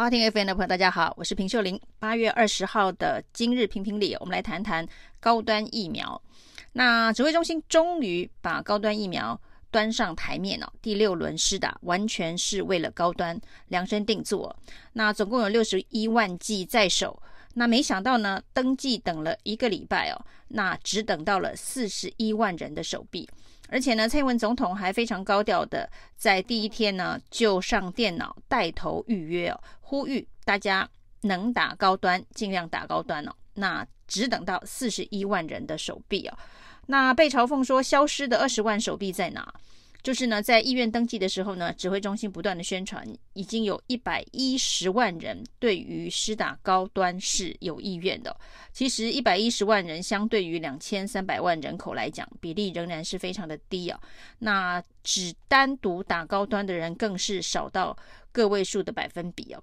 好听 FM 的朋友，大家好，我是平秀玲。八月二十号的今日评评理，我们来谈谈高端疫苗。那指挥中心终于把高端疫苗端上台面了，第六轮施打完全是为了高端量身定做。那总共有六十一万剂在手。那没想到呢，登记等了一个礼拜哦，那只等到了四十一万人的手臂，而且呢，蔡英文总统还非常高调的在第一天呢就上电脑带头预约哦，呼吁大家能打高端尽量打高端哦，那只等到四十一万人的手臂哦，那被嘲讽说消失的二十万手臂在哪？就是呢，在医院登记的时候呢，指挥中心不断的宣传，已经有一百一十万人对于施打高端是有意愿的。其实一百一十万人相对于两千三百万人口来讲，比例仍然是非常的低啊。那只单独打高端的人更是少到个位数的百分比哦。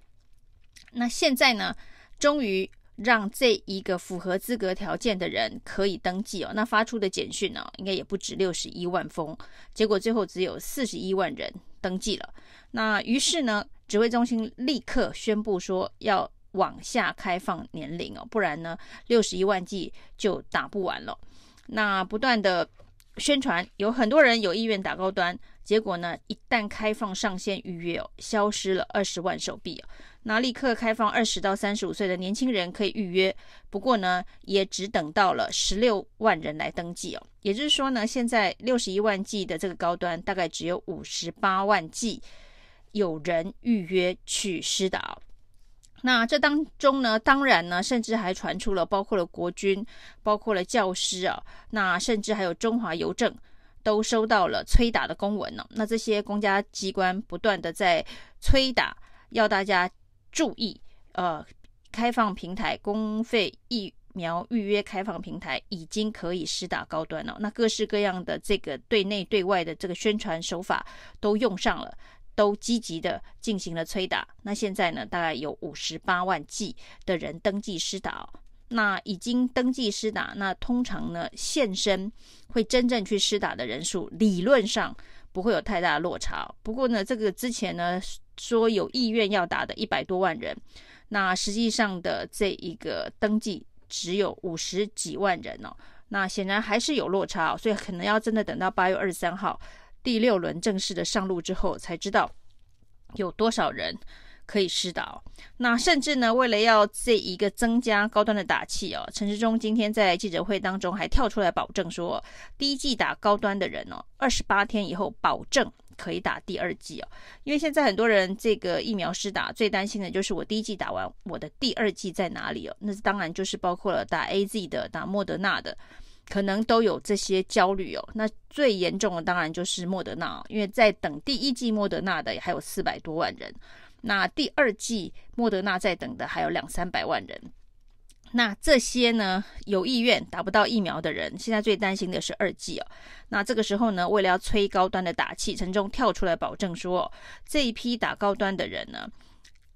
那现在呢，终于。让这一个符合资格条件的人可以登记哦，那发出的简讯呢，应该也不止六十一万封，结果最后只有四十一万人登记了。那于是呢，指挥中心立刻宣布说要往下开放年龄哦，不然呢，六十一万剂就打不完了。那不断的宣传，有很多人有意愿打高端，结果呢，一旦开放上线预约哦，消失了二十万手笔哦。那立刻开放二十到三十五岁的年轻人可以预约，不过呢，也只等到了十六万人来登记哦。也就是说呢，现在六十一万剂的这个高端，大概只有五十八万剂有人预约去施打。那这当中呢，当然呢，甚至还传出了包括了国军、包括了教师啊，那甚至还有中华邮政都收到了催打的公文呢。那这些公家机关不断的在催打，要大家。注意，呃，开放平台公费疫苗预约开放平台已经可以施打高端了。那各式各样的这个对内对外的这个宣传手法都用上了，都积极的进行了催打。那现在呢，大概有五十八万剂的人登记施打。那已经登记施打，那通常呢，现身会真正去施打的人数，理论上不会有太大的落差。不过呢，这个之前呢。说有意愿要打的一百多万人，那实际上的这一个登记只有五十几万人哦，那显然还是有落差哦，所以可能要真的等到八月二十三号第六轮正式的上路之后，才知道有多少人可以施打哦。那甚至呢，为了要这一个增加高端的打气哦，陈时中今天在记者会当中还跳出来保证说，第一剂打高端的人哦，二十八天以后保证。可以打第二剂哦，因为现在很多人这个疫苗施打最担心的就是我第一剂打完，我的第二剂在哪里哦？那当然就是包括了打 AZ 的、打莫德纳的，可能都有这些焦虑哦。那最严重的当然就是莫德纳，因为在等第一剂莫德纳的还有四百多万人，那第二剂莫德纳在等的还有两三百万人。那这些呢，有意愿打不到疫苗的人，现在最担心的是二剂哦。那这个时候呢，为了要催高端的打气，陈中跳出来保证说，这一批打高端的人呢，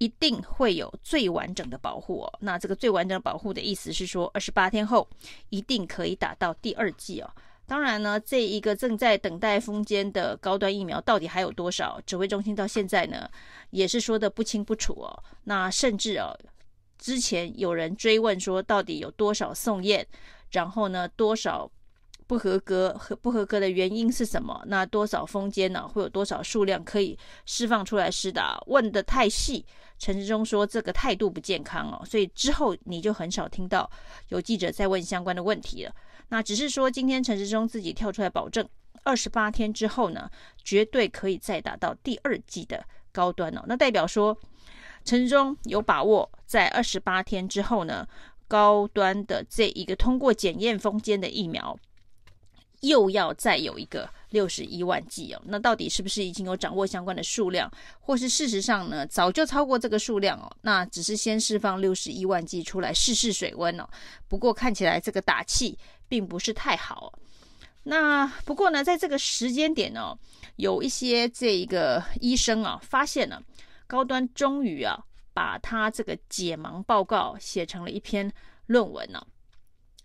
一定会有最完整的保护哦。那这个最完整的保护的意思是说，二十八天后一定可以打到第二剂哦。当然呢，这一个正在等待封间的高端疫苗到底还有多少？指挥中心到现在呢，也是说得不清不楚哦。那甚至哦。之前有人追问说，到底有多少送验？然后呢，多少不合格和不合格的原因是什么？那多少封间呢？会有多少数量可以释放出来施打？问得太细，陈时中说这个态度不健康哦，所以之后你就很少听到有记者在问相关的问题了。那只是说今天陈时中自己跳出来保证，二十八天之后呢，绝对可以再打到第二剂的高端哦。那代表说。陈时中有把握在二十八天之后呢，高端的这一个通过检验封缄的疫苗，又要再有一个六十一万剂哦。那到底是不是已经有掌握相关的数量，或是事实上呢，早就超过这个数量哦？那只是先释放六十一万剂出来试试水温哦。不过看起来这个打气并不是太好。那不过呢，在这个时间点哦，有一些这一个医生啊发现了。高端终于啊，把他这个解盲报告写成了一篇论文呢、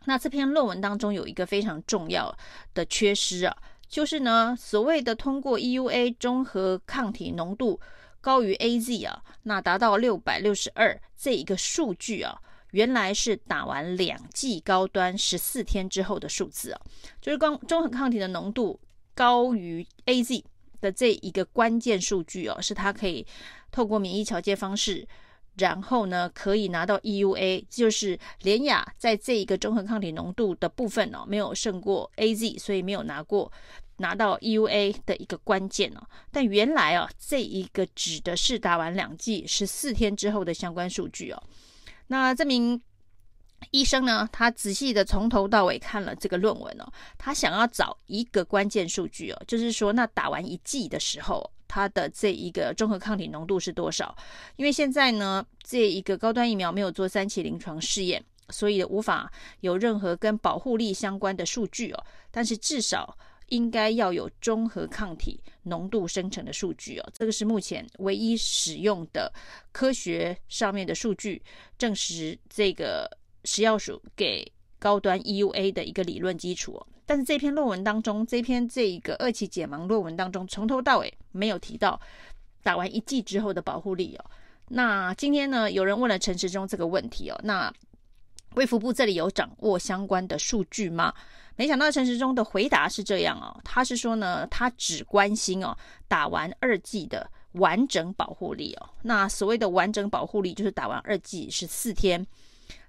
那这篇论文当中有一个非常重要的缺失啊，就是呢，所谓的通过 EUA 中和抗体浓度高于 AZ 啊，那达到六百六十二这一个数据啊，原来是打完两剂高端十四天之后的数字啊，就是光中和抗体的浓度高于 AZ 的这一个关键数据哦，是它可以透过免疫桥接方式。然后呢，可以拿到 EUA，就是联雅在这一个中和抗体浓度的部分哦，没有胜过 AZ，所以没有拿过拿到 EUA 的一个关键哦。但原来哦，这一个指的是打完两剂十四天之后的相关数据哦。那这名医生呢，他仔细的从头到尾看了这个论文哦，他想要找一个关键数据哦，就是说那打完一剂的时候。它的这一个中和抗体浓度是多少？因为现在呢，这一个高端疫苗没有做三期临床试验，所以无法有任何跟保护力相关的数据哦。但是至少应该要有中和抗体浓度生成的数据哦。这个是目前唯一使用的科学上面的数据，证实这个食药署给高端 EUA 的一个理论基础哦。但是这篇论文当中，这篇这一个二期解盲论文当中，从头到尾没有提到打完一剂之后的保护力哦。那今天呢，有人问了陈时中这个问题哦，那卫福部这里有掌握相关的数据吗？没想到陈时中的回答是这样哦，他是说呢，他只关心哦打完二剂的完整保护力哦。那所谓的完整保护力，就是打完二剂十四天，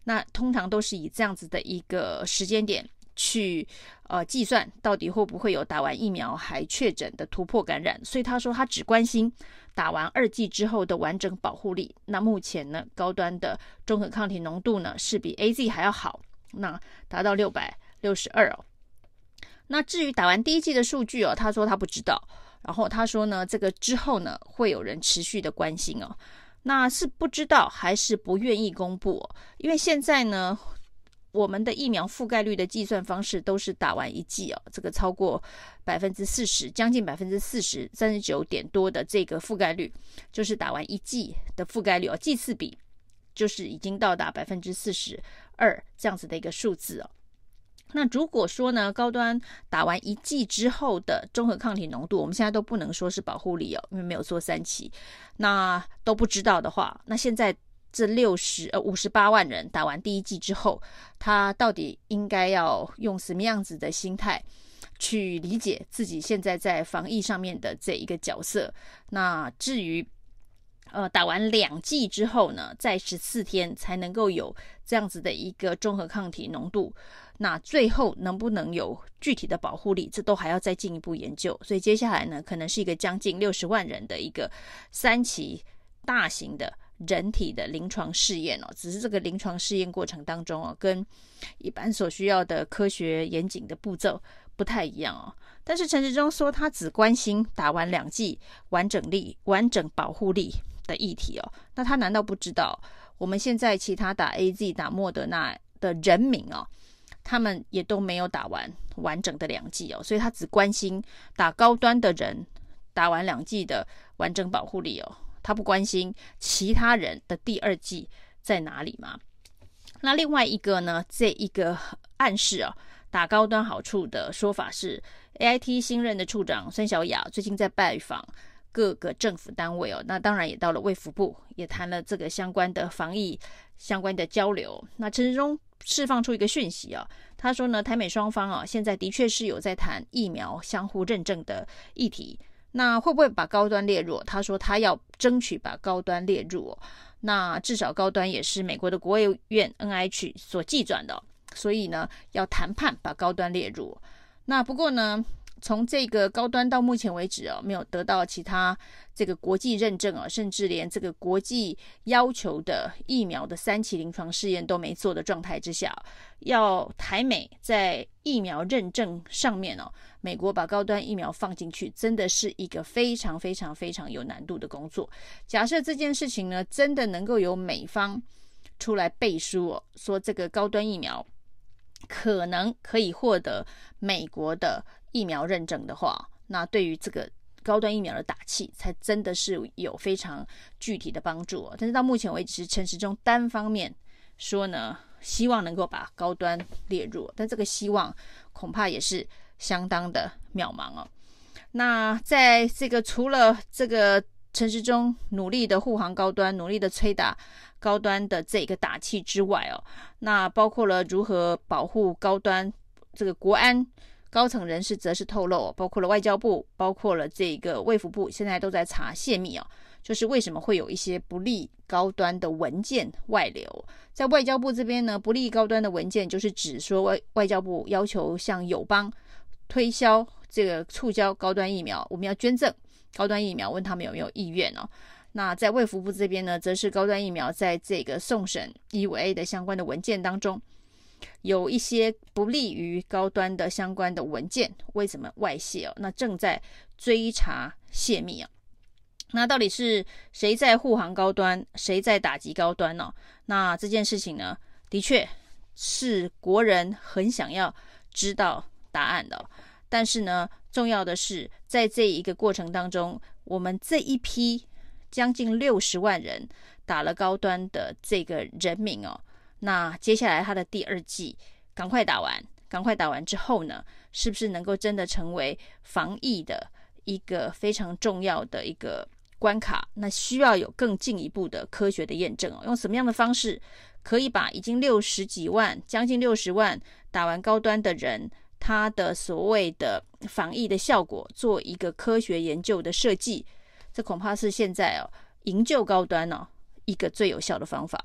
那通常都是以这样子的一个时间点。去呃计算到底会不会有打完疫苗还确诊的突破感染，所以他说他只关心打完二剂之后的完整保护力。那目前呢，高端的中和抗体浓度呢是比 AZ 还要好，那达到六百六十二哦。那至于打完第一剂的数据哦，他说他不知道。然后他说呢，这个之后呢会有人持续的关心哦。那是不知道还是不愿意公布哦？因为现在呢。我们的疫苗覆盖率的计算方式都是打完一剂哦，这个超过百分之四十，将近百分之四十，三十九点多的这个覆盖率，就是打完一剂的覆盖率哦，剂次比就是已经到达百分之四十二这样子的一个数字哦。那如果说呢，高端打完一剂之后的中和抗体浓度，我们现在都不能说是保护力哦，因为没有做三期，那都不知道的话，那现在。这六十呃五十八万人打完第一剂之后，他到底应该要用什么样子的心态去理解自己现在在防疫上面的这一个角色？那至于呃打完两剂之后呢，在十四天才能够有这样子的一个综合抗体浓度，那最后能不能有具体的保护力，这都还要再进一步研究。所以接下来呢，可能是一个将近六十万人的一个三期大型的。人体的临床试验哦，只是这个临床试验过程当中哦，跟一般所需要的科学严谨的步骤不太一样哦。但是陈时中说他只关心打完两剂完整力、完整保护力的议题哦。那他难道不知道我们现在其他打 AZ、打莫德纳的人民哦，他们也都没有打完完整的两剂哦，所以他只关心打高端的人打完两剂的完整保护力哦。他不关心其他人的第二季在哪里吗？那另外一个呢？这一个暗示啊，打高端好处的说法是，AIT 新任的处长孙小雅最近在拜访各个政府单位哦，那当然也到了卫福部，也谈了这个相关的防疫相关的交流。那陈时中释放出一个讯息啊，他说呢，台美双方啊，现在的确是有在谈疫苗相互认证的议题。那会不会把高端列入？他说他要争取把高端列入。那至少高端也是美国的国务院 NIH 所计算的，所以呢要谈判把高端列入。那不过呢，从这个高端到目前为止哦，没有得到其他这个国际认证啊，甚至连这个国际要求的疫苗的三期临床试验都没做的状态之下，要台美在疫苗认证上面哦，美国把高端疫苗放进去，真的是一个非常非常非常有难度的工作。假设这件事情呢，真的能够由美方出来背书哦，说这个高端疫苗可能可以获得美国的。疫苗认证的话，那对于这个高端疫苗的打气，才真的是有非常具体的帮助。但是到目前为止，陈时中单方面说呢，希望能够把高端列入，但这个希望恐怕也是相当的渺茫哦。那在这个除了这个陈时中努力的护航高端，努力的催打高端的这个打气之外哦，那包括了如何保护高端这个国安高层人士，则是透露，包括了外交部，包括了这个卫福部，现在都在查泄密哦，就是为什么会有一些不利高端的文件外流？在外交部这边呢，不利高端的文件就是指说外外交部要求向友邦推销这个促销高端疫苗，我们要捐赠。高端疫苗，问他们有没有意愿哦？那在卫福部这边呢，则是高端疫苗在这个送审 EUA 的相关的文件当中，有一些不利于高端的相关的文件，为什么外泄哦？那正在追查泄密啊。那到底是谁在护航高端，谁在打击高端呢？那这件事情呢，的确是国人很想要知道答案的。但是呢，重要的是，在这一个过程当中，我们这一批将近六十万人打了高端的这个人民哦，那接下来他的第二剂赶快打完，赶快打完之后呢，是不是能够真的成为防疫的一个非常重要的一个关卡？那需要有更进一步的科学的验证哦，用什么样的方式可以把已经六十几万、将近六十万打完高端的人？它的所谓的防疫的效果，做一个科学研究的设计，这恐怕是现在哦营救高端哦一个最有效的方法。